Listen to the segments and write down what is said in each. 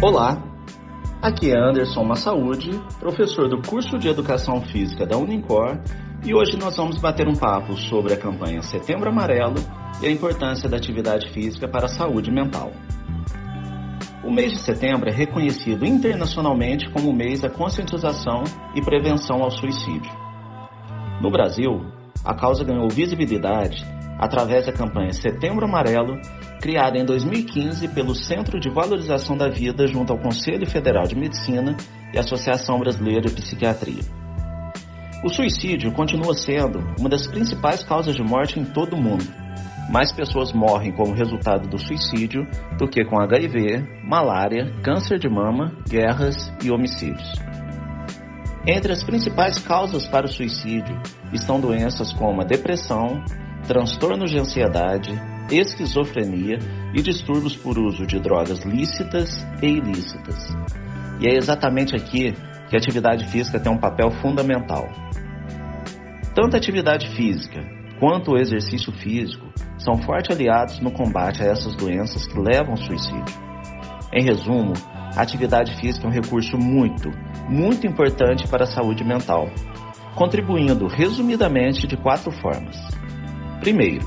Olá, aqui é Anderson Massaúde, professor do curso de Educação Física da Unincor, e hoje nós vamos bater um papo sobre a campanha Setembro Amarelo e a importância da atividade física para a saúde mental. O mês de setembro é reconhecido internacionalmente como o mês da conscientização e prevenção ao suicídio. No Brasil, a causa ganhou visibilidade através da campanha Setembro Amarelo, criada em 2015 pelo Centro de Valorização da Vida junto ao Conselho Federal de Medicina e Associação Brasileira de Psiquiatria. O suicídio continua sendo uma das principais causas de morte em todo o mundo. Mais pessoas morrem como resultado do suicídio do que com HIV, malária, câncer de mama, guerras e homicídios. Entre as principais causas para o suicídio estão doenças como a depressão, transtornos de ansiedade, esquizofrenia e distúrbios por uso de drogas lícitas e ilícitas. E é exatamente aqui que a atividade física tem um papel fundamental. Tanto a atividade física quanto o exercício físico são fortes aliados no combate a essas doenças que levam ao suicídio. Em resumo, a atividade física é um recurso muito, muito importante para a saúde mental, contribuindo resumidamente de quatro formas. Primeiro,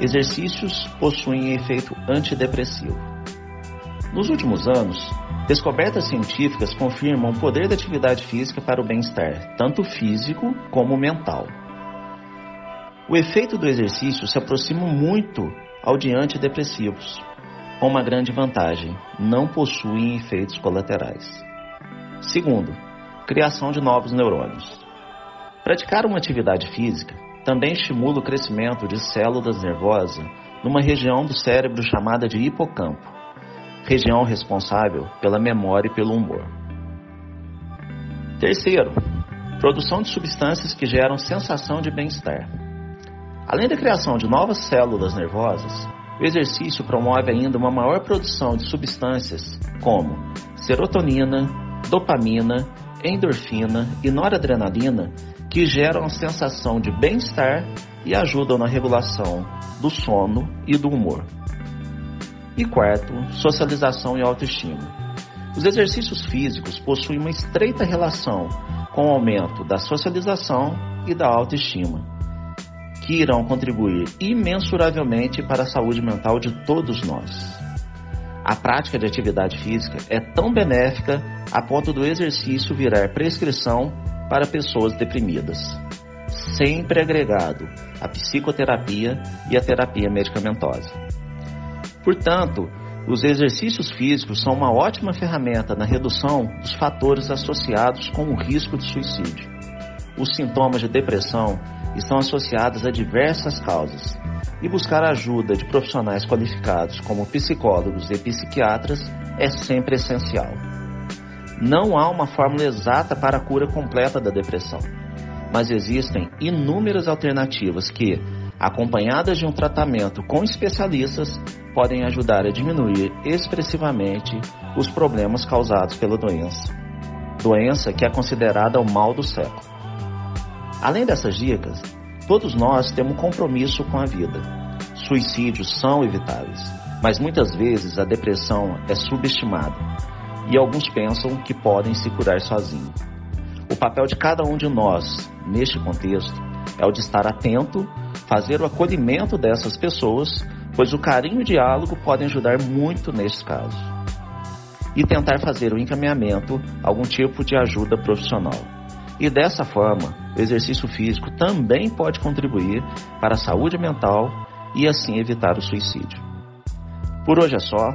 exercícios possuem efeito antidepressivo. Nos últimos anos, descobertas científicas confirmam o poder da atividade física para o bem-estar, tanto físico como mental. O efeito do exercício se aproxima muito ao de antidepressivos, com uma grande vantagem: não possuem efeitos colaterais. Segundo, criação de novos neurônios. Praticar uma atividade física também estimula o crescimento de células nervosas numa região do cérebro chamada de hipocampo, região responsável pela memória e pelo humor. Terceiro, produção de substâncias que geram sensação de bem-estar. Além da criação de novas células nervosas, o exercício promove ainda uma maior produção de substâncias como serotonina, dopamina, endorfina e noradrenalina que geram a sensação de bem-estar e ajudam na regulação do sono e do humor. E quarto, socialização e autoestima. Os exercícios físicos possuem uma estreita relação com o aumento da socialização e da autoestima, que irão contribuir imensuravelmente para a saúde mental de todos nós. A prática de atividade física é tão benéfica a ponto do exercício virar prescrição para pessoas deprimidas, sempre agregado à psicoterapia e à terapia medicamentosa. Portanto, os exercícios físicos são uma ótima ferramenta na redução dos fatores associados com o risco de suicídio. Os sintomas de depressão estão associados a diversas causas e buscar ajuda de profissionais qualificados como psicólogos e psiquiatras é sempre essencial. Não há uma fórmula exata para a cura completa da depressão, mas existem inúmeras alternativas que, acompanhadas de um tratamento com especialistas, podem ajudar a diminuir expressivamente os problemas causados pela doença. Doença que é considerada o mal do século. Além dessas dicas, todos nós temos um compromisso com a vida. Suicídios são evitáveis, mas muitas vezes a depressão é subestimada e alguns pensam que podem se curar sozinhos. O papel de cada um de nós, neste contexto, é o de estar atento, fazer o acolhimento dessas pessoas, pois o carinho e o diálogo podem ajudar muito neste caso. E tentar fazer o encaminhamento algum tipo de ajuda profissional. E dessa forma, o exercício físico também pode contribuir para a saúde mental e assim evitar o suicídio. Por hoje é só.